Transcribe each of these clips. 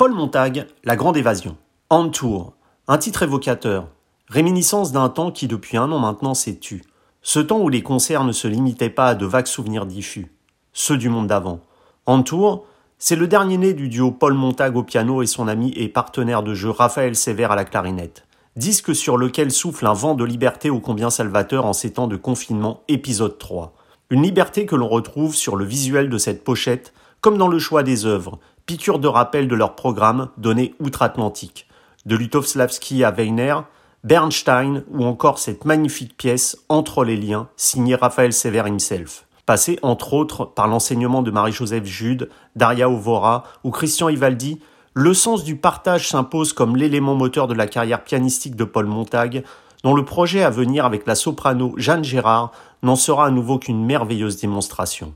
Paul Montag, La Grande Évasion. En Tour, un titre évocateur, réminiscence d'un temps qui depuis un an maintenant s'est tu. Ce temps où les concerts ne se limitaient pas à de vagues souvenirs diffus, ceux du monde d'avant. En Tour, c'est le dernier né du duo Paul Montag au piano et son ami et partenaire de jeu Raphaël Sévère à la clarinette. Disque sur lequel souffle un vent de liberté ô combien salvateur en ces temps de confinement épisode 3. Une liberté que l'on retrouve sur le visuel de cette pochette, comme dans le choix des œuvres, piqûre de rappel de leur programme donné outre-Atlantique, de Lutovslavski à Weiner, Bernstein ou encore cette magnifique pièce Entre les liens, signée Raphaël Sever himself, passée entre autres par l'enseignement de Marie-Joseph Jude, Daria Ovora ou Christian Ivaldi, le sens du partage s'impose comme l'élément moteur de la carrière pianistique de Paul Montag, dont le projet à venir avec la soprano Jeanne Gérard n'en sera à nouveau qu'une merveilleuse démonstration.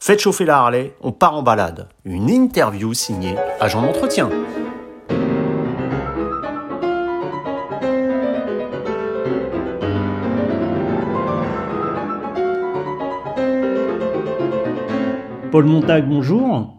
Faites chauffer la Harley, on part en balade. Une interview signée Agent d'entretien. Paul Montag, bonjour.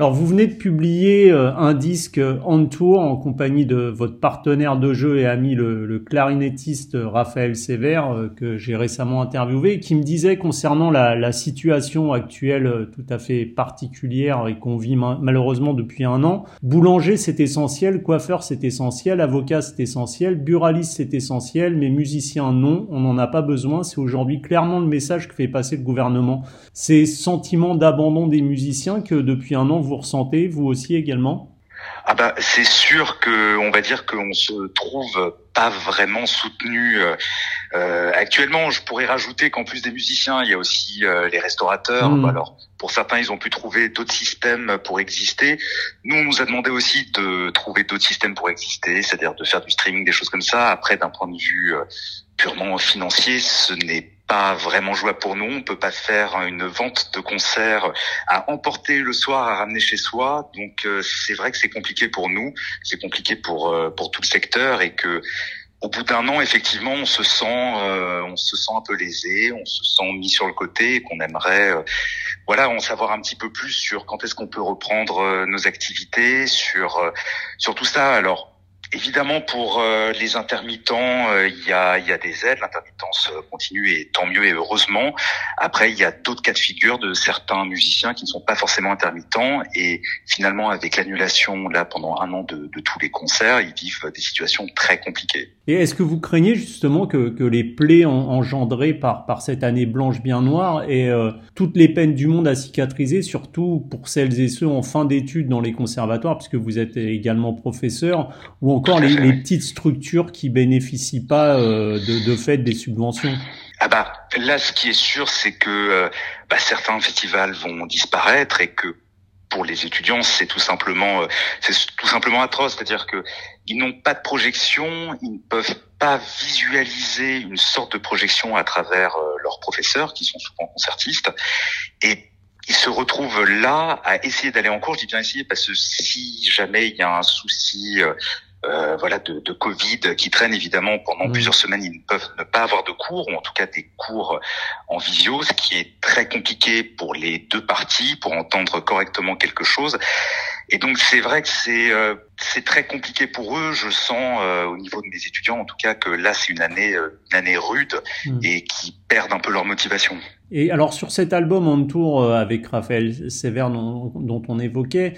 Alors vous venez de publier euh, un disque en tour en compagnie de votre partenaire de jeu et ami le, clarinettiste Raphaël Sévère euh, que j'ai récemment interviewé qui me disait concernant la, situation actuelle euh, tout à fait particulière et qu'on vit malheureusement depuis un an. Boulanger c'est essentiel, coiffeur c'est essentiel, avocat c'est essentiel, buraliste c'est essentiel, mais musicien non, on n'en a pas besoin. C'est aujourd'hui clairement le message que fait passer le gouvernement. Ces sentiments d'abandon des musiciens que depuis un an vous ressentez, vous aussi également? Ah bah c'est sûr que on va dire qu'on se trouve pas vraiment soutenu euh, euh, actuellement. Je pourrais rajouter qu'en plus des musiciens, il y a aussi euh, les restaurateurs. Hmm. Alors pour certains, ils ont pu trouver d'autres systèmes pour exister. Nous, on nous a demandé aussi de trouver d'autres systèmes pour exister, c'est-à-dire de faire du streaming, des choses comme ça. Après, d'un point de vue purement financier, ce n'est pas vraiment jouable pour nous. On peut pas faire une vente de concert à emporter le soir, à ramener chez soi. Donc euh, c'est vrai que c'est compliqué pour nous, c'est compliqué pour euh, pour tout le secteur et que au bout d'un an, effectivement, on se sent, euh, on se sent un peu lésé, on se sent mis sur le côté, et qu'on aimerait, voilà, en savoir un petit peu plus sur quand est-ce qu'on peut reprendre nos activités, sur sur tout ça. Alors, Évidemment, pour euh, les intermittents, euh, il y, a, y, a, des aides. L'intermittence continue et tant mieux et heureusement. Après, il y a d'autres cas de figure de certains musiciens qui ne sont pas forcément intermittents et finalement, avec l'annulation là pendant un an de, de, tous les concerts, ils vivent des situations très compliquées. Et est-ce que vous craignez justement que, que les plaies engendrées par, par cette année blanche bien noire et euh, toutes les peines du monde à cicatriser, surtout pour celles et ceux en fin d'études dans les conservatoires, puisque vous êtes également professeur, ou encore les, les, petites structures qui bénéficient pas euh, de, de fait des subventions Ah bah là, ce qui est sûr, c'est que euh, bah, certains festivals vont disparaître et que pour les étudiants, c'est tout simplement, euh, c'est tout simplement atroce. C'est-à-dire que ils n'ont pas de projection, ils ne peuvent pas visualiser une sorte de projection à travers leurs professeurs, qui sont souvent concertistes, et ils se retrouvent là à essayer d'aller en cours. Je dis bien essayer parce que si jamais il y a un souci euh, voilà de, de, Covid qui traîne évidemment pendant plusieurs semaines. Ils ne peuvent ne pas avoir de cours ou en tout cas des cours en visio, ce qui est très compliqué pour les deux parties pour entendre correctement quelque chose. Et donc c'est vrai que c'est euh, c'est très compliqué pour eux. Je sens euh, au niveau de mes étudiants en tout cas que là c'est une année une année rude mm. et qui perdent un peu leur motivation. Et alors sur cet album en tour avec Raphaël Sévère dont, dont on évoquait.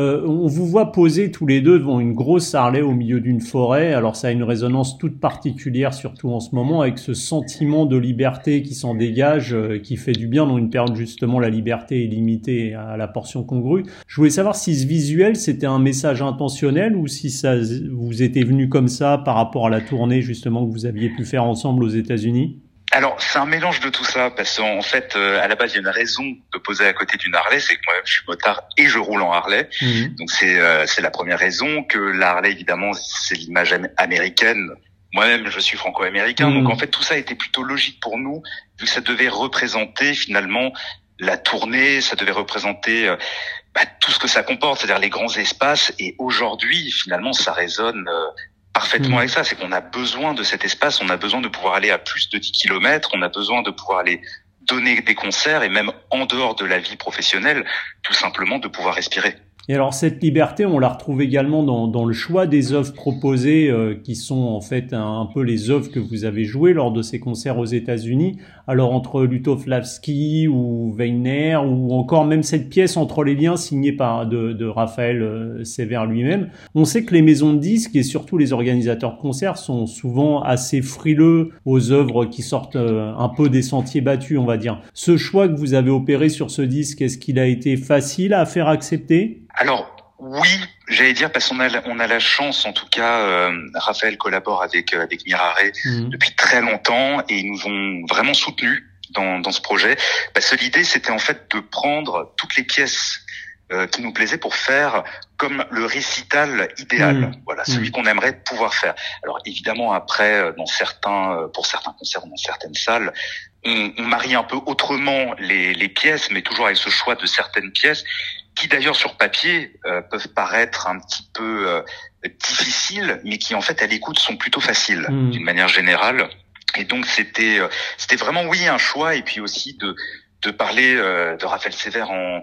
Euh, on vous voit poser tous les deux devant une grosse Harley au milieu d'une forêt. Alors ça a une résonance toute particulière, surtout en ce moment, avec ce sentiment de liberté qui s'en dégage, euh, qui fait du bien dans une période justement la liberté est limitée à la portion congrue. Je voulais savoir si ce visuel c'était un message intentionnel ou si ça vous était venu comme ça par rapport à la tournée justement que vous aviez pu faire ensemble aux États-Unis? Alors, c'est un mélange de tout ça, parce qu'en fait, euh, à la base, il y a une raison de poser à côté d'une Harley, c'est que moi, je suis motard et je roule en Harley. Mhm. Donc, c'est euh, c'est la première raison que la Harley, évidemment, c'est l'image américaine. Moi-même, je suis franco-américain, donc mhm. en fait, tout ça était plutôt logique pour nous, vu que ça devait représenter finalement la tournée, ça devait représenter euh, bah, tout ce que ça comporte, c'est-à-dire les grands espaces. Et aujourd'hui, finalement, ça résonne parfaitement mm. avec ça, c'est qu'on a besoin de cet espace, on a besoin de pouvoir aller à plus de 10 kilomètres, on a besoin de pouvoir aller donner des concerts et même en dehors de la vie professionnelle, tout simplement de pouvoir respirer. Et alors cette liberté, on la retrouve également dans, dans le choix des œuvres proposées, euh, qui sont en fait un, peu les œuvres que vous avez jouées lors de ces concerts aux États-Unis. Alors entre Lutoflavski ou Weiner, ou encore même cette pièce Entre les liens signée par de, de Raphaël euh, Sévère lui-même, on sait que les maisons de disques et surtout les organisateurs de concerts sont souvent assez frileux aux œuvres qui sortent euh, un peu des sentiers battus, on va dire. Ce choix que vous avez opéré sur ce disque, est-ce qu'il a été facile à faire accepter? Alors oui, j'allais dire parce qu'on a on a la chance, en tout cas, euh, Raphaël collabore avec euh, avec Mirare mhm. depuis très longtemps et ils nous ont vraiment soutenus dans dans ce projet. Parce que l'idée c'était en fait de prendre toutes les pièces euh, qui nous plaisaient pour faire comme le récital idéal, mhm. voilà, celui mhm. qu'on aimerait pouvoir faire. Alors évidemment après, dans certains, pour certains concerts, dans certaines salles, on, on marie un peu autrement les, les pièces, mais toujours avec ce choix de certaines pièces qui d'ailleurs sur papier euh, peuvent paraître un petit peu euh, difficiles, mais qui en fait à l'écoute sont plutôt faciles hmm. d'une manière générale. Et donc c'était euh, c'était vraiment oui un choix et puis aussi de de parler de Raphaël Sévère en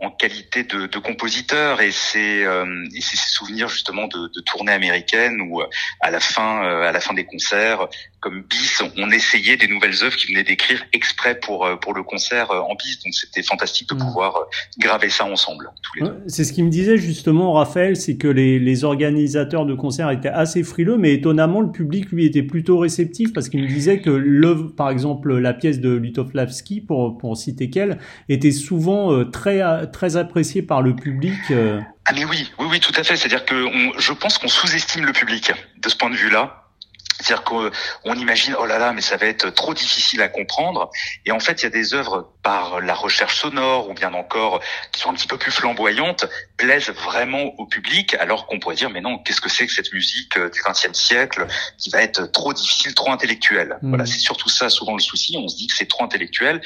en qualité de, de compositeur et c'est euh, ses souvenirs justement de, de tournées américaines où à la fin à la fin des concerts comme bis, on essayait des nouvelles œuvres qu'il venait d'écrire exprès pour euh, pour le concert euh, en bis. Donc c'était fantastique de mm. pouvoir euh, graver ça ensemble tous les deux. C'est ce qui me disait justement Raphaël, c'est que les, les organisateurs de concerts étaient assez frileux, mais étonnamment le public lui était plutôt réceptif parce qu'il me disait que l'œuvre, par exemple la pièce de Lutoflavski, pour pour citer qu'elle, était souvent très très appréciée par le public. Ah mais oui, oui, oui, tout à fait. C'est-à-dire que je pense qu'on sous-estime le public de ce point de vue-là. C'est-à-dire qu'on imagine, oh là là, mais ça va être trop difficile à comprendre. Et en fait, il y a des œuvres par la recherche sonore ou bien encore qui sont un petit peu plus flamboyantes, plaisent vraiment au public, alors qu'on pourrait dire, mais non, qu'est-ce que c'est que cette musique euh, du XXe siècle qui va être trop difficile, trop intellectuelle? Mmh. Voilà, c'est surtout ça souvent le souci. On se dit que c'est trop intellectuel,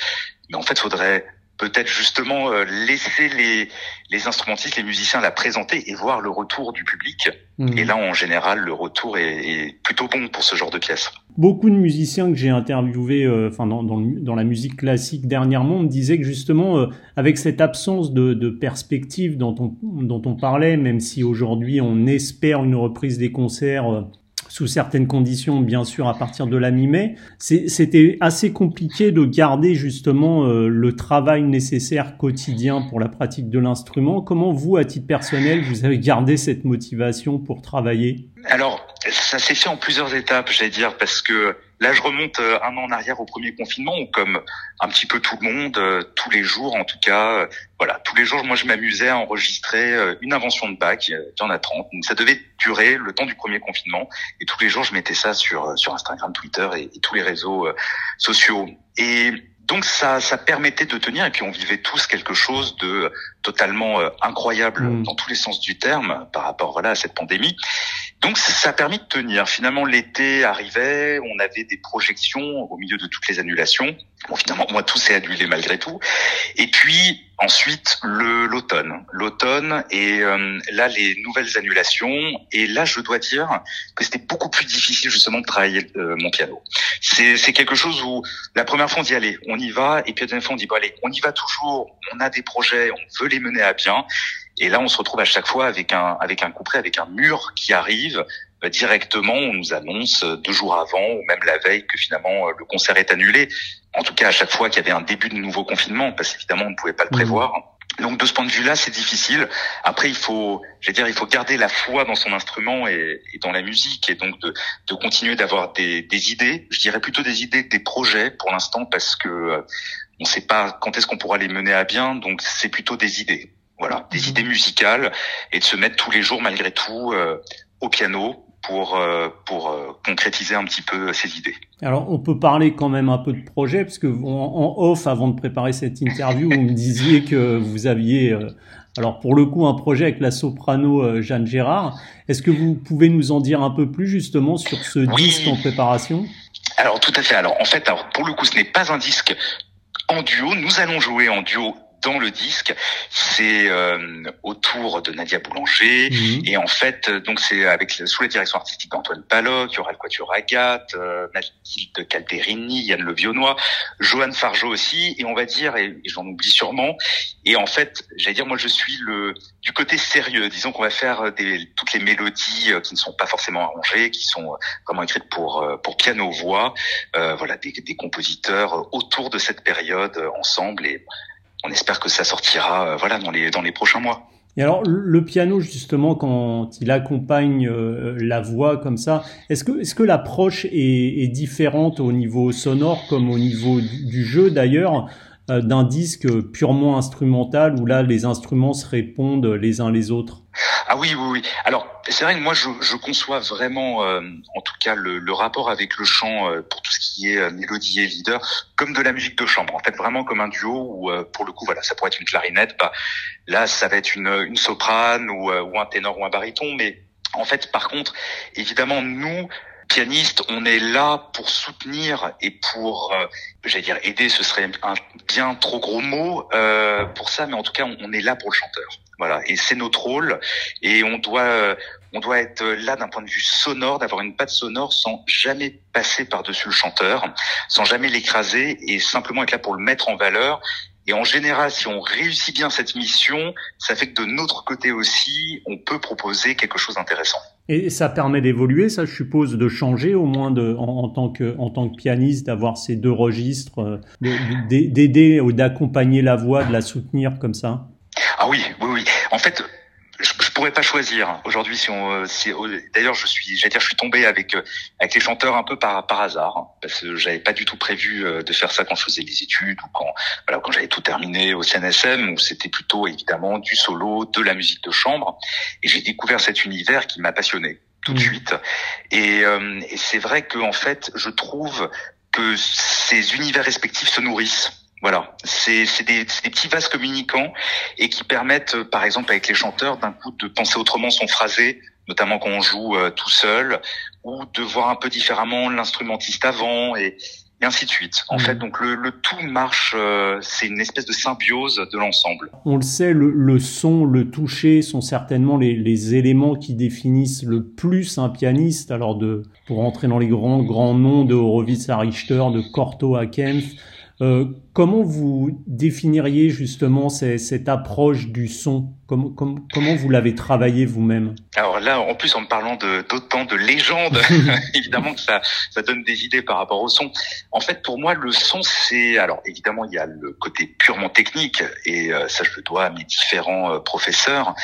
mais en fait, il faudrait peut-être justement euh, laisser les, les instrumentistes, les musiciens la présenter et voir le retour du public. Mmh. Et là, en général, le retour est, plutôt bon pour ce genre de pièces. Beaucoup de musiciens que j'ai interviewés, euh, enfin dans, dans, dans, la musique classique dernièrement, me disaient que justement, euh, avec cette absence de, de perspective dont on, dont on parlait, même si aujourd'hui on espère une reprise des concerts sous certaines conditions, bien sûr, à partir de la mi-mai. C'était assez compliqué de garder justement euh, le travail nécessaire quotidien pour la pratique de l'instrument. Comment vous, à titre personnel, vous avez gardé cette motivation pour travailler? Alors, ça s'est fait en plusieurs étapes, j'allais dire, parce que Là, je remonte euh, un an en arrière au premier confinement, où comme un petit peu tout le monde, euh, tous les jours, en tout cas, euh, voilà, tous les jours, moi, je m'amusais à enregistrer une invention de bac. Il y en a 30. Donc, ça devait durer le temps du premier confinement. Et tous les jours, je mettais ça sur sur Instagram, Twitter et, et tous les réseaux sociaux. Et donc ça, ça permettait de tenir, et puis on vivait tous quelque chose de totalement incroyable mmh. dans tous les sens du terme par rapport voilà à cette pandémie. Donc ça a permis de tenir. Finalement, l'été arrivait, on avait des projections au milieu de toutes les annulations. Bon, finalement, moi, tout s'est annulé malgré tout. Et puis ensuite, l'automne, l'automne et euh, là les nouvelles annulations. Et là, je dois dire que c'était beaucoup plus difficile justement de travailler euh, mon piano. C'est c'est quelque chose où la première fois on dit allez, on y va, et puis la deuxième fois on dit bon allez, on y va toujours. On a des projets, on veut les mener à bien. Et là, on se retrouve à chaque fois avec un avec un couperet, avec un mur qui arrive euh, directement. On nous annonce euh, deux jours avant ou même la veille que finalement euh, le concert est annulé. En tout cas, à chaque fois qu'il y avait un début de nouveau confinement, parce qu'évidemment on ne pouvait pas le mmh. prévoir. Donc de ce point de vue-là, c'est difficile. Après, il faut, je vais dire, il faut garder la foi dans son instrument et, et dans la musique, et donc de, de continuer d'avoir des, des, idées. Je dirais plutôt des idées, des projets pour l'instant, parce que on ne sait pas quand est-ce qu'on pourra les mener à bien. Donc c'est plutôt des idées. Voilà, des idées musicales et de se mettre tous les jours malgré tout euh, au piano pour euh, pour euh, concrétiser un petit peu ces idées. Alors on peut parler quand même un peu de projet parce que en, off avant de préparer cette interview vous me disiez que vous aviez alors pour le coup un projet avec la soprano Jeanne Gérard. Est-ce que vous pouvez nous en dire un peu plus justement sur ce disque en préparation? Alors tout à fait. Alors en fait alors pour le coup ce n'est pas un disque en duo. Nous allons jouer en duo dans le disque, c'est euh, autour de Nadia Boulanger. Mhm. et en fait donc c'est avec sous la direction artistique d'Antoine Paloc, il y aura le Quatuor Agathe, euh, Mathilde Calderini, Yann Le Vionnois, Johan Fargeau aussi et on va dire et, j'en oublie sûrement et en fait j'allais dire moi je suis le du côté sérieux. Disons qu'on va faire des, toutes les mélodies euh, qui ne sont pas forcément arrangées qui sont vraiment écrites pour pour piano voix voilà des, des compositeurs autour de cette période ensemble. Et on espère que ça sortira euh, voilà dans les dans les prochains mois. Et alors le piano justement quand il accompagne euh, la voix comme ça, est-ce que est-ce que l'approche est, est, différente au niveau sonore comme au niveau du jeu d'ailleurs? D'un disque purement instrumental où là les instruments se répondent les uns les autres ah oui, oui, oui. Alors, c'est vrai que moi, je, je conçois vraiment, euh, en tout cas, le, le, rapport avec le chant euh, pour tout ce qui est mélodie et leader, comme de la musique de chambre. En fait, vraiment comme un duo où, pour le coup, voilà, ça pourrait être une clarinette. Bah, là, ça va être une, une soprane ou, ou un ténor ou un baryton. Mais en fait, par contre, évidemment, nous, on est là pour soutenir et pour, euh, j'allais dire aider, ce serait un bien trop gros mot euh, pour ça, mais en tout cas, on, est là pour le chanteur. Voilà, et c'est notre rôle, et on doit, on doit être là d'un point de vue sonore, d'avoir une patte sonore sans jamais passer par-dessus le chanteur, sans jamais l'écraser, et simplement être là pour le mettre en valeur et en général, si on réussit bien cette mission, ça fait que de notre côté aussi, on peut proposer quelque chose d'intéressant. Et ça permet d'évoluer, ça je suppose, de changer au moins de, en, tant que en tant que pianiste, d'avoir ces deux registres, euh, d'aider ou d'accompagner la voix, de la soutenir comme ça? Ah oui, oui, oui. En fait, je, je pourrais pas choisir aujourd'hui si on euh, si d'ailleurs je suis j'allais dire je suis tombé avec euh, avec les chanteurs un peu par par hasard parce que j'avais pas du tout prévu euh, de faire ça quand je faisais des études ou quand voilà quand j'avais tout terminé au CNSM où c'était plutôt évidemment du solo de la musique de chambre. Et j'ai découvert cet univers qui m'a passionné tout de mmh. suite. Et, et c'est vrai que en fait je trouve que ces univers respectifs se nourrissent voilà, c'est des, des, petits vases communicants et qui permettent, euh, par exemple, avec les chanteurs, d'un coup de penser autrement son phrasé, notamment quand on joue euh, tout seul, ou de voir un peu différemment l'instrumentiste avant et, et ainsi de suite. En mmh. fait, donc le, le tout marche, euh, c'est une espèce de symbiose de l'ensemble. On le sait, le, le, son, le toucher sont certainement les, les, éléments qui définissent le plus un pianiste. Alors de, pour entrer dans les grands grands noms de Horowitz à Richter, de Corto à Kempf, euh, comment vous définiriez justement cette approche du son? Comment, comment vous l'avez travaillé vous-même? Alors là, en plus, en me parlant d'autant de, légendes, évidemment que ça, ça donne des idées par rapport au son. En fait, pour moi, le son, c'est... Alors évidemment, il y a le côté purement technique, et euh, ça, je le dois à mes différents euh, professeurs,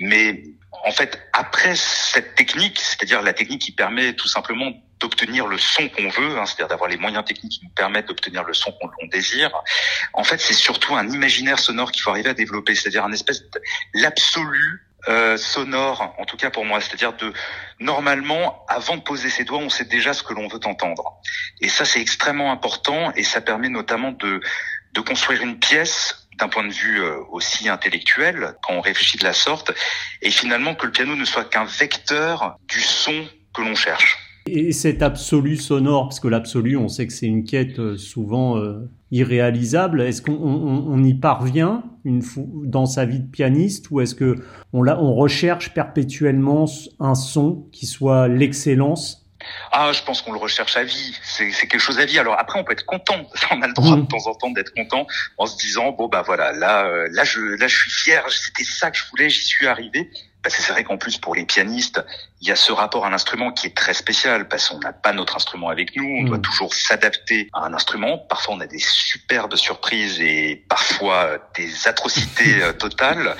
mais en fait, après cette technique, c'est-à-dire la technique qui permet tout simplement d'obtenir le son qu'on veut, hein, c'est-à-dire d'avoir les moyens techniques qui nous permettent d'obtenir le son qu'on désire. En fait, c'est surtout un imaginaire sonore qu'il faut arriver à développer, c'est-à-dire un espèce l'absolu euh, sonore, en tout cas pour moi, c'est-à-dire de normalement, avant de poser ses doigts, on sait déjà ce que l'on veut entendre. Et ça, c'est extrêmement important et ça permet notamment de de construire une pièce d'un point de vue euh, aussi intellectuel, quand on réfléchit de la sorte, et finalement que le piano ne soit qu'un vecteur du son que l'on cherche. Et cet absolu sonore, parce que l'absolu, on sait que c'est une quête euh, souvent euh, irréalisable. Est-ce qu'on on, y parvient une dans sa vie de pianiste, ou est-ce que on, on recherche perpétuellement un son qui soit l'excellence? Ah, je pense qu'on le recherche à vie. C'est quelque chose à vie. Alors après, on peut être content. On a le droit mmh. de temps en temps d'être content en se disant bon bah voilà, là, euh, là je, là je suis fier. C'était ça que je voulais. J'y suis arrivé. Parce que c'est vrai qu'en plus pour les pianistes, il y a ce rapport à l'instrument qui est très spécial parce qu'on n'a pas notre instrument avec nous. On doit mmh. toujours s'adapter à un instrument. Parfois, on a des superbes surprises et parfois euh, des atrocités euh, totales.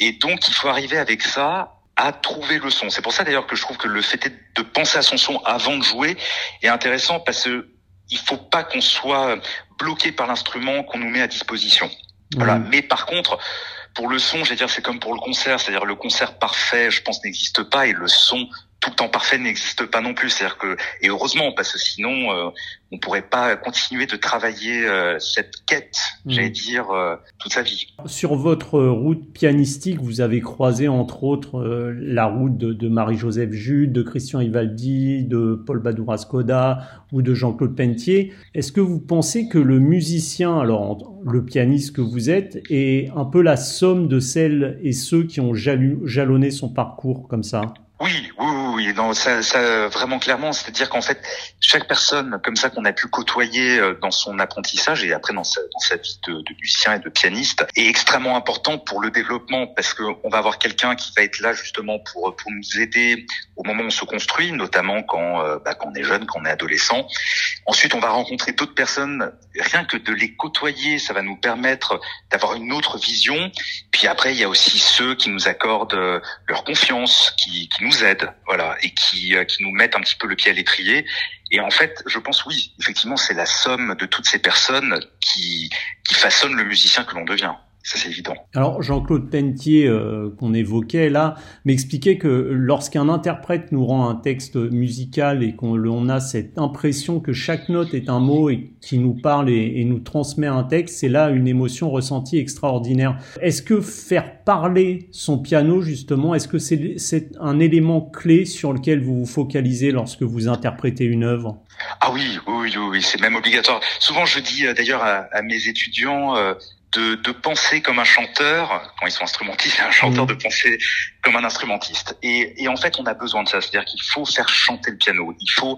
Et donc, il faut arriver avec ça à trouver le son. C'est pour ça d'ailleurs que je trouve que le fait de penser à son son avant de jouer est intéressant parce que il faut pas qu'on soit bloqué par l'instrument qu'on nous met à disposition. Voilà. Mais par contre, pour le son, je dire, c'est comme pour le concert, c'est-à-dire le concert parfait, je pense, n'existe pas et le son tout le temps parfait n'existe pas non plus. C'est-à-dire que, et heureusement, parce que sinon, euh, on pourrait pas continuer de travailler euh, cette quête, mmh. j'allais dire, euh, toute sa vie. Sur votre route pianistique, vous avez croisé entre autres la route de, Marie-Joseph Jude, de Christian Ivaldi, de Paul Badoura Skoda ou de Jean-Claude Pentier. Est-ce que vous pensez que le musicien, alors le pianiste que vous êtes, est un peu la somme de celles et ceux qui ont jalonné son parcours comme ça? Oui, oui, oui, non, ça, ça vraiment clairement, c'est-à-dire qu'en fait, chaque personne comme ça qu'on a pu côtoyer euh, dans son apprentissage et après dans sa, dans sa vie de, de, musicien et de pianiste est extrêmement important pour le développement parce que on va avoir quelqu'un qui va être là justement pour pour nous aider au moment où on se construit, notamment quand euh, bah, quand on est jeune, quand on est adolescent. Ensuite, on va rencontrer d'autres personnes. Rien que de les côtoyer, ça va nous permettre d'avoir une autre vision. Puis après, il y a aussi ceux qui nous accordent euh, leur confiance, qui, qui nous aident, voilà, et qui qui nous mettent un petit peu le pied à l'étrier. Et en fait, je pense oui, effectivement, c'est la somme de toutes ces personnes qui, qui façonnent le musicien que l'on devient. Ça, c'est évident. Alors, Jean-Claude Pentier, euh, qu'on évoquait là, m'expliquait que lorsqu'un interprète nous rend un texte musical et qu'on a cette impression que chaque note est un mot et qui nous parle et, nous transmet un texte, c'est là une émotion ressentie extraordinaire. Est-ce que faire parler son piano, justement, est-ce que c'est un élément clé sur lequel vous vous focalisez lorsque vous interprétez une œuvre? Ah oui, oui, oui, oui c'est même obligatoire. Souvent, je dis euh, d'ailleurs à, mes étudiants... Euh, de, de, penser comme un chanteur, quand ils sont instrumentistes, un chanteur mmh. de penser comme un instrumentiste. Et, et, en fait, on a besoin de ça. C'est-à-dire qu'il faut faire chanter le piano. Il faut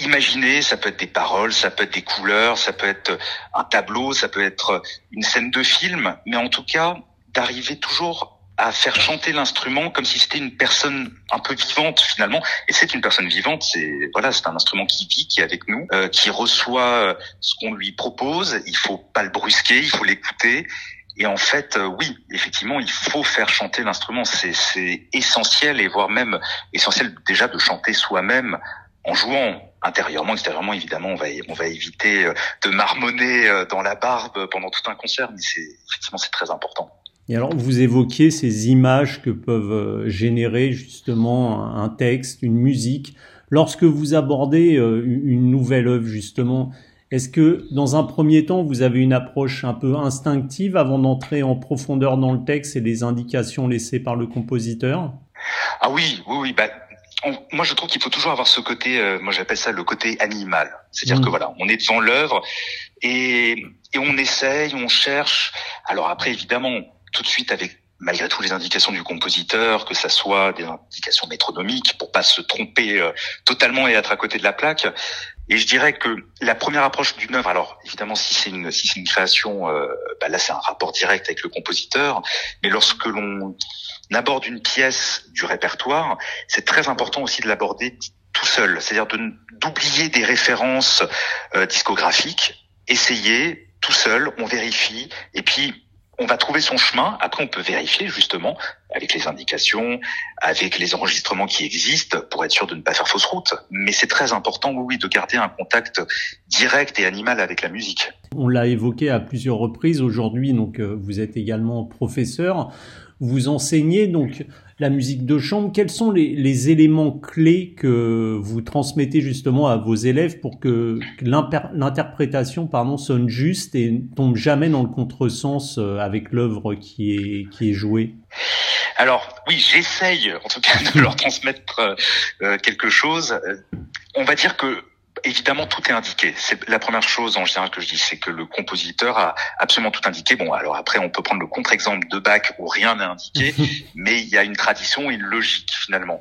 imaginer, ça peut être des paroles, ça peut être des couleurs, ça peut être un tableau, ça peut être une scène de film, mais en tout cas, d'arriver toujours à faire chanter l'instrument comme si c'était une personne un peu vivante finalement. Et c'est une personne vivante, c'est voilà, c'est un instrument qui vit, qui est avec nous, euh, qui reçoit euh, ce qu'on lui propose. Il faut pas le brusquer, il faut l'écouter. Et en fait, euh, oui, effectivement, il faut faire chanter l'instrument. C'est, c'est essentiel et voire même essentiel déjà de chanter soi-même en jouant intérieurement, extérieurement, évidemment, on va, on va éviter de marmonner dans la barbe pendant tout un concert, mais c'est, effectivement, c'est très important. Et alors, vous évoquiez ces images que peuvent euh, générer justement un texte, une musique. Lorsque vous abordez euh, une nouvelle œuvre, justement, est-ce que dans un premier temps, vous avez une approche un peu instinctive avant d'entrer en profondeur dans le texte et les indications laissées par le compositeur? Ah oui, oui, oui. Bah, moi, je trouve qu'il faut toujours avoir ce côté, euh, moi j'appelle ça le côté animal. C'est-à-dire mmh. que voilà, on est devant l'œuvre et, et on essaye, on cherche. Alors après, évidemment, tout de suite avec malgré tout les indications du compositeur, que ça soit des indications métronomiques pour pas se tromper euh, totalement et être à côté de la plaque. Et je dirais que la première approche d'une œuvre, alors évidemment si c'est une si c'est une création, euh, bah là c'est un rapport direct avec le compositeur, mais lorsque l'on aborde une pièce du répertoire, c'est très important aussi de l'aborder tout seul, c'est-à-dire d'oublier des références euh, discographiques, essayer tout seul, on vérifie, et puis on va trouver son chemin. Après, on peut vérifier justement avec les indications, avec les enregistrements qui existent pour être sûr de ne pas faire fausse route. Mais c'est très important, oui, de garder un contact direct et animal avec la musique. On l'a évoqué à plusieurs reprises aujourd'hui. Donc, euh, vous êtes également professeur. Vous enseignez donc la musique de chambre. Quels sont les, éléments clés que vous transmettez justement à vos élèves pour que l'interprétation pardon sonne juste et tombe jamais dans le contresens euh, avec l'œuvre qui est jouée? Alors oui, j'essaye en tout cas de leur transmettre euh, quelque chose. On va dire que Évidemment, tout est indiqué. C'est la première chose en général que je dis, c'est que le compositeur a absolument tout indiqué. Bon, alors après, on peut prendre le contre-exemple de Bach où rien n'est indiqué, mais il y a une tradition et une logique finalement.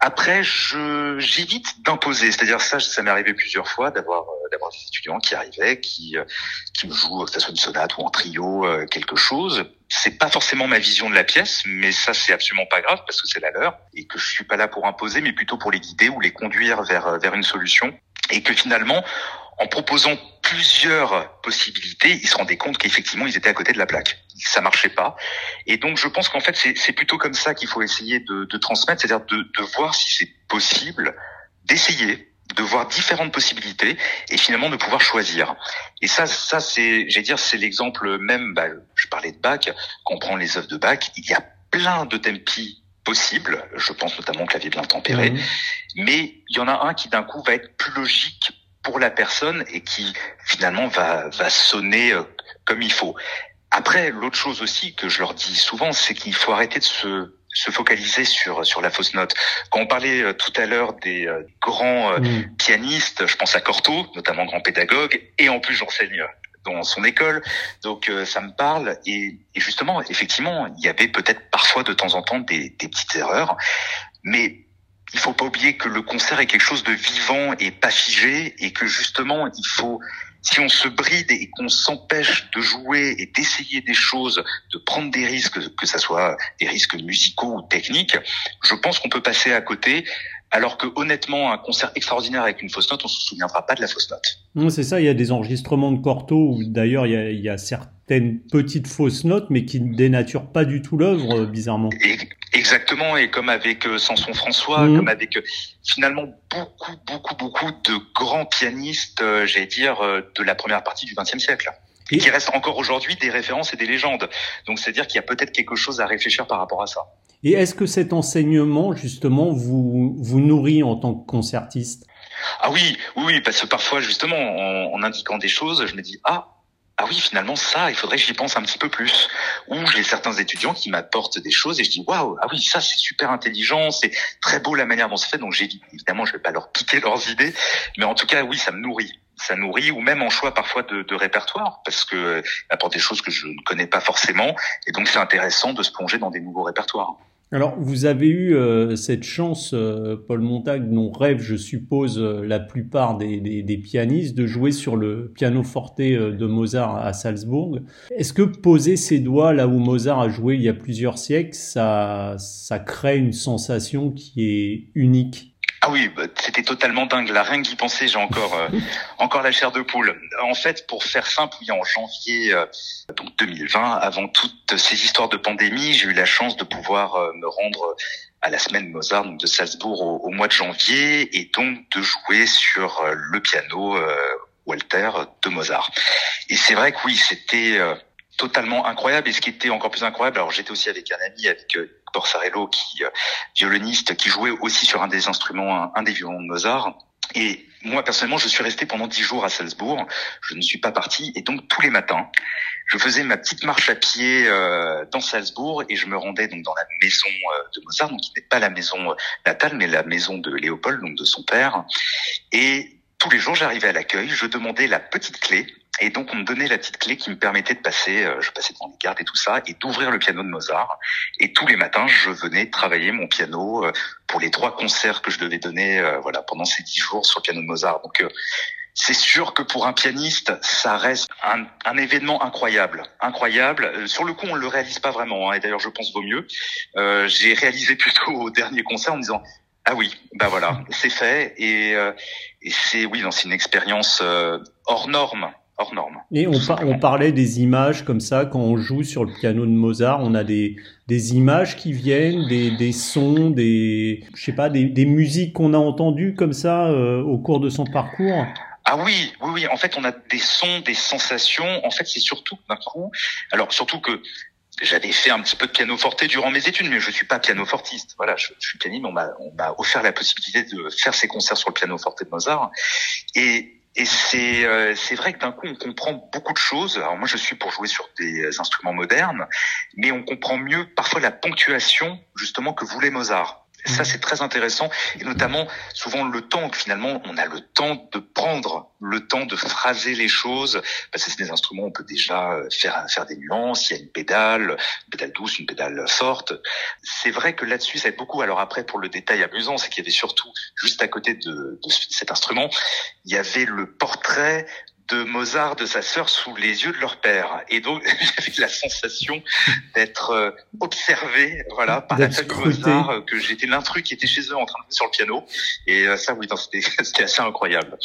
Après, je j'évite d'imposer, c'est-à-dire ça, ça m'est arrivé plusieurs fois d'avoir euh, d'avoir des étudiants qui arrivaient, qui euh, qui me jouent, que ce soit une sonate ou en trio, euh, quelque chose. C'est pas forcément ma vision de la pièce, mais ça c'est absolument pas grave parce que c'est la leur et que je suis pas là pour imposer, mais plutôt pour les guider ou les conduire vers vers une solution et que finalement, en proposant plusieurs possibilités, ils se rendaient compte qu'effectivement, ils étaient à côté de la plaque. Ça marchait pas. Et donc, je pense qu'en fait, c'est plutôt comme ça qu'il faut essayer de, de transmettre, c'est-à-dire de, de voir si c'est possible, d'essayer, de voir différentes possibilités et finalement de pouvoir choisir. Et ça, ça c'est, j'ai dire, c'est l'exemple même. Bah, je parlais de Bach. Quand on prend les œuvres de Bach, il y a plein de tempi possibles. Je pense notamment au clavier bien tempéré. Mmh. Mais il y en a un qui d'un coup va être plus logique pour la personne et qui finalement va, va sonner euh, comme il faut. Après, l'autre chose aussi que je leur dis souvent, c'est qu'il faut arrêter de se se focaliser sur sur la fausse note. Quand on parlait euh, tout à l'heure des euh, grands mm. pianistes, je pense à Cortot, notamment grand pédagogue, et en plus j'enseigne dans son école, donc ça me parle. Et, et, justement, effectivement, il y avait peut-être parfois de temps en temps des, des petites erreurs, mais il faut pas oublier que le concert est quelque chose de vivant et pas figé et que justement il faut si on se bride et qu'on s'empêche de jouer et d'essayer des choses, de prendre des risques, que ce soit des risques musicaux ou techniques, je pense qu'on peut passer à côté. Alors que honnêtement, un concert extraordinaire avec une fausse note, on se souviendra pas de la fausse note. C'est ça, il y a des enregistrements de Corto où d'ailleurs il, il, y a certaines petites fausses notes, mais qui ne dénaturent pas du tout l'œuvre, bizarrement. Exactement, et comme avec euh, Samson François, mhm. comme avec euh, finalement beaucoup, beaucoup, beaucoup de grands pianistes, euh, j'allais dire, de la première partie du XXe siècle. Et qui restent encore aujourd'hui des références et des légendes. Donc c'est-à-dire qu'il y a peut-être quelque chose à réfléchir par rapport à ça. Et est-ce que cet enseignement, justement, vous, vous nourrit en tant que concertiste? Ah oui, oui, parce que parfois, justement, en, indiquant des choses, je me dis, ah, ah oui, finalement, ça, il faudrait que j'y pense un petit peu plus. Ou j'ai certains étudiants qui m'apportent des choses et je dis, waouh, ah oui, ça, c'est super intelligent, c'est très beau la manière dont c'est fait. Donc. Évidemment, je vais pas leur piquer leurs idées, mais en tout cas, oui, ça me nourrit. Ça nourrit, ou même en choix parfois de, de répertoire, parce que euh, apporte des choses que je ne connais pas forcément, et donc c'est intéressant de se plonger dans des nouveaux répertoires. Alors, vous avez eu euh, cette chance, euh, Paul Montag, dont rêve, je suppose, euh, la plupart des, des, des, pianistes, de jouer sur le piano forte de Mozart à Salzbourg. Est-ce que poser ses doigts là où Mozart a joué il y a plusieurs siècles, ça, ça crée une sensation qui est unique? Ah oui, bah, c'était totalement dingue. La rien d'y penser, j'ai encore euh, encore la chair de poule. En fait, pour faire simple, oui, en janvier euh, donc 2020, avant toutes ces histoires de pandémie, j'ai eu la chance de pouvoir euh, me rendre à la semaine Mozart donc de Salzbourg au, au, mois de janvier et donc de jouer sur le piano Walter de Mozart. Et c'est vrai que oui, c'était totalement incroyable. Et ce qui était encore plus incroyable, alors j'étais aussi avec un ami, avec Borsarello, qui euh, violoniste, qui jouait aussi sur un des instruments, un, des violons de Mozart. Et moi personnellement, je suis resté pendant dix jours à Salzbourg. Je ne suis pas parti, et donc tous les matins, je faisais ma petite marche à pied euh, dans Salzbourg et je me rendais donc dans la maison euh, de Mozart, donc qui n'est pas la maison natale, mais la maison de Léopold, donc de son père. Et tous les jours, j'arrivais à l'accueil, je demandais la petite clé et donc on me donnait la petite clé qui me permettait de passer, euh, je passais devant les gardes et tout ça, et d'ouvrir le piano de Mozart. Et tous les matins, je venais travailler mon piano euh, pour les trois concerts que je devais donner, euh, voilà, pendant ces dix jours sur le piano de Mozart. Donc c'est sûr que pour un pianiste, ça reste un, un événement incroyable, incroyable. sur le coup, on le réalise pas vraiment, hein, et d'ailleurs, je pense vaut mieux. J'ai réalisé plutôt au dernier concert en me disant ah oui, bah voilà, c'est fait et, et c'est oui, c'est une expérience hors norme hors norme. Et on, on, parlait des images comme ça, quand on joue sur le piano de Mozart, on a des, des images qui viennent, des, des sons, des, je sais pas, des, des musiques qu'on a entendues comme ça euh, au cours de son parcours. Ah oui, oui, oui. En fait, on a des sons, des sensations. En fait, c'est surtout d'un coup. Alors, surtout que j'avais fait un petit peu de piano forte durant mes études, mais je suis pas pianofortiste. Voilà, je, suis pianiste, on m'a, on m'a offert la possibilité de faire ces concerts sur le piano forte de Mozart. Et et c'est euh, c'est vrai que d'un coup on comprend beaucoup de choses. Alors moi je suis pour jouer sur des instruments modernes, mais on comprend mieux parfois la ponctuation justement que voulait Mozart. Ça, c'est très intéressant, et notamment souvent le temps, finalement, on a le temps de prendre le temps de phraser les choses, parce que c'est des instruments, on peut déjà faire faire des nuances, il y a une pédale, une pédale douce, une pédale forte. C'est vrai que là-dessus, ça aide beaucoup. Alors après, pour le détail amusant, c'est qu'il y avait surtout, juste à côté de, de cet instrument, il y avait le portrait de Mozart, de sa sœur, sous les yeux de leur père. Et donc, j'avais la sensation d'être euh, observé, voilà, par la famille Mozart, euh, que j'étais l'intrus qui était chez eux en train de jouer sur le piano. Et euh, ça, oui, c'était assez incroyable.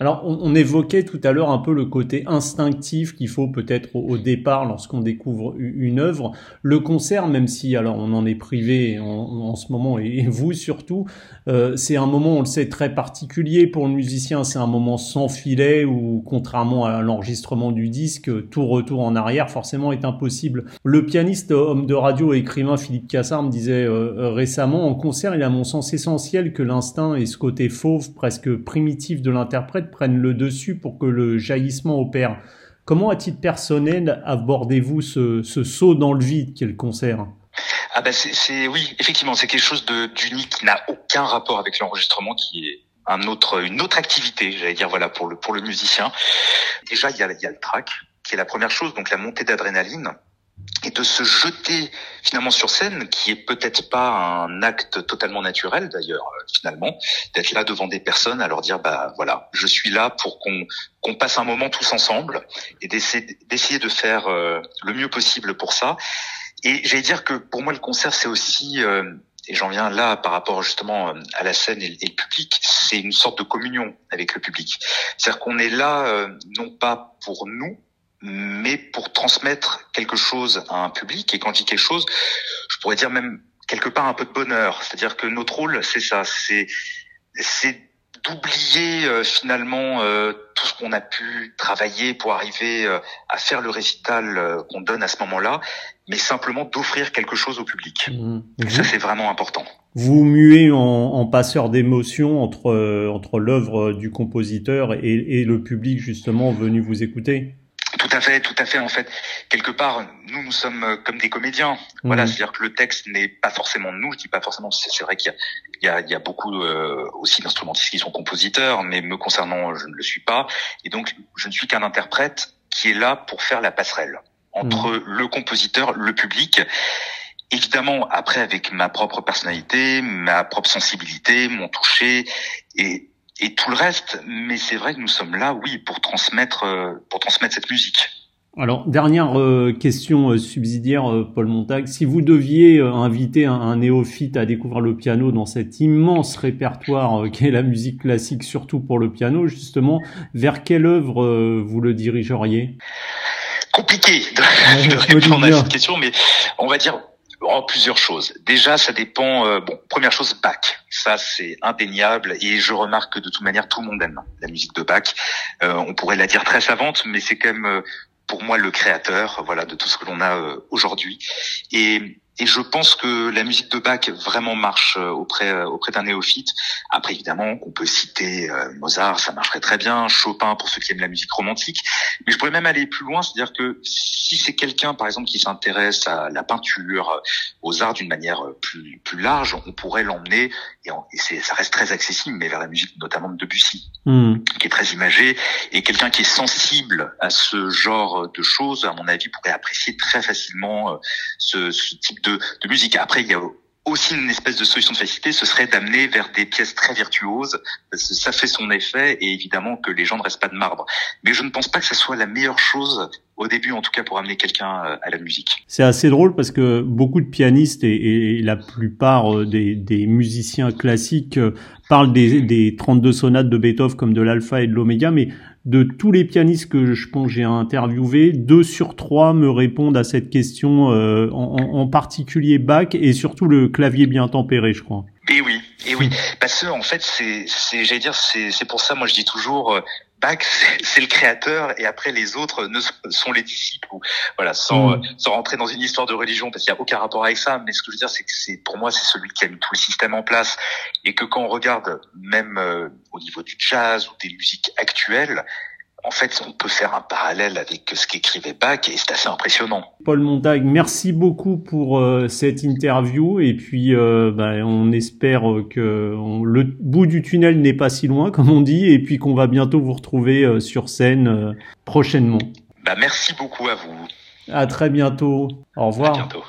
Alors, on, évoquait tout à l'heure un peu le côté instinctif qu'il faut peut-être au, départ lorsqu'on découvre une œuvre. Le concert, même si alors on en est privé en, ce moment et, vous surtout, euh, c'est un moment, on le sait, très particulier pour le musicien. C'est un moment sans filet où, contrairement à l'enregistrement du disque, tout retour en arrière forcément est impossible. Le pianiste, homme de radio et écrivain Philippe Cassard me disait euh, récemment, en concert, il à mon sens essentiel que l'instinct et ce côté fauve, presque primitif de l'interprète prennent le dessus pour que le jaillissement opère. Comment, à titre personnel, abordez-vous ce, saut dans le vide qu'est le concert ah ben c'est oui effectivement c'est quelque chose d'unique qui n'a aucun rapport avec l'enregistrement qui est un autre une autre activité j'allais dire voilà pour le pour le musicien. Déjà il y a, il y a le track qui est la première chose donc la montée d'adrénaline et de se jeter finalement sur scène, qui est peut-être pas un acte totalement naturel d'ailleurs euh, finalement, d'être là devant des personnes à leur dire bah voilà, je suis là pour qu'on qu'on passe un moment tous ensemble et d'essayer de faire euh, le mieux possible pour ça. Et j'allais dire que pour moi le concert c'est aussi euh, et j'en viens là par rapport justement à la scène et, le public, c'est une sorte de communion avec le public. C'est-à-dire qu'on est là non pas pour nous, mais pour transmettre quelque chose à un public. Et quand je dis quelque chose, je pourrais dire même quelque part un peu de bonheur. C'est-à-dire que notre rôle, c'est ça, c'est c'est d'oublier euh, finalement euh, tout ce qu'on a pu travailler pour arriver euh, à faire le récital qu'on donne à ce moment-là, mais simplement d'offrir quelque chose au public. Mmh. Ça, c'est vraiment important. Vous muez en, en passeur d'émotions entre entre l'œuvre du compositeur et, et le public justement venu vous écouter? Tout à fait, tout à fait. En fait, quelque part, nous, nous sommes euh, comme des comédiens. Voilà, c'est-à-dire que le texte n'est pas forcément de nous. Je dis pas forcément. C'est vrai qu'il y, y, y a, beaucoup euh, aussi d'instrumentistes qui sont compositeurs, mais me concernant, je ne le suis pas. Et donc, je ne suis qu'un interprète qui est là pour faire la passerelle entre mmh. le compositeur, le public. Évidemment, après, avec ma propre personnalité, ma propre sensibilité, mon toucher, et et tout le reste. Mais c'est vrai que nous sommes là, oui, pour transmettre, euh, pour transmettre cette musique. Alors, dernière euh, question euh, subsidiaire, Paul Montag. Si vous deviez inviter un, néophyte à découvrir le piano dans cet immense répertoire qu'est la musique classique, surtout pour le piano, justement, vers quelle œuvre vous le dirigeriez? Compliqué de, de répondre à cette question, mais on va dire Oh, plusieurs choses. Déjà, ça dépend. Euh, bon, première chose, Bach. Ça, c'est indéniable. Et je remarque que de toute manière, tout le monde aime la musique de Bach. Euh, on pourrait la dire très savante, mais c'est quand même euh, pour moi le créateur, voilà, de tout ce que l'on a aujourd'hui. Et je pense que la musique de Bach vraiment marche euh, auprès euh, auprès d'un néophyte. Après, évidemment, on peut citer euh, Mozart, ça marcherait très bien, Chopin pour ceux qui aiment la musique romantique. Mais je pourrais même aller plus loin, c'est-à-dire que si c'est quelqu'un, par exemple, qui s'intéresse à la peinture, aux arts d'une manière plus plus large, on pourrait l'emmener et, et ça reste très accessible, mais vers la musique notamment de Debussy, hmm. qui est très imagée et quelqu'un qui est sensible à ce genre de choses, à mon avis, pourrait apprécier très facilement ce, ce type de, de musique. Après, il y a aussi une espèce de solution de facilité, ce serait d'amener vers des pièces très virtuoses. Ça fait son effet et évidemment que les gens ne restent pas de marbre. Mais je ne pense pas que ça soit la meilleure chose au début, en tout cas, pour amener quelqu'un euh, à la musique. C'est assez drôle parce que beaucoup de pianistes et, la plupart euh, des, des, musiciens classiques parlent des, des 32 sonates de Beethoven comme de l'alpha et de l'oméga, mais de tous les pianistes que je pense j'ai interviewé, deux sur trois me répondent à cette question, euh, en, en, particulier Bach et surtout le clavier bien tempéré, je crois. Et oui, et oui, parce que en fait, c'est, c'est, j'allais dire, c'est, c'est pour ça, moi je dis toujours, euh, Bach, c'est le créateur et après les autres ne sont les disciples. Voilà, sans, mm. sans rentrer dans une histoire de religion parce qu'il n'y a aucun rapport avec ça. Mais ce que je veux dire, c'est que c'est pour moi c'est celui qui a mis tout le système en place et que quand on regarde même euh, au niveau du jazz ou des musiques actuelles, en fait, on peut faire un parallèle avec ce qu'écrivait Bach et c'est assez impressionnant. Paul Montag, merci beaucoup pour euh, cette interview et puis euh, bah, on espère que le bout du tunnel n'est pas si loin, comme on dit, et puis qu'on va bientôt vous retrouver euh, sur scène prochainement. Bah, merci beaucoup à vous. À très bientôt. Au revoir. À bientôt.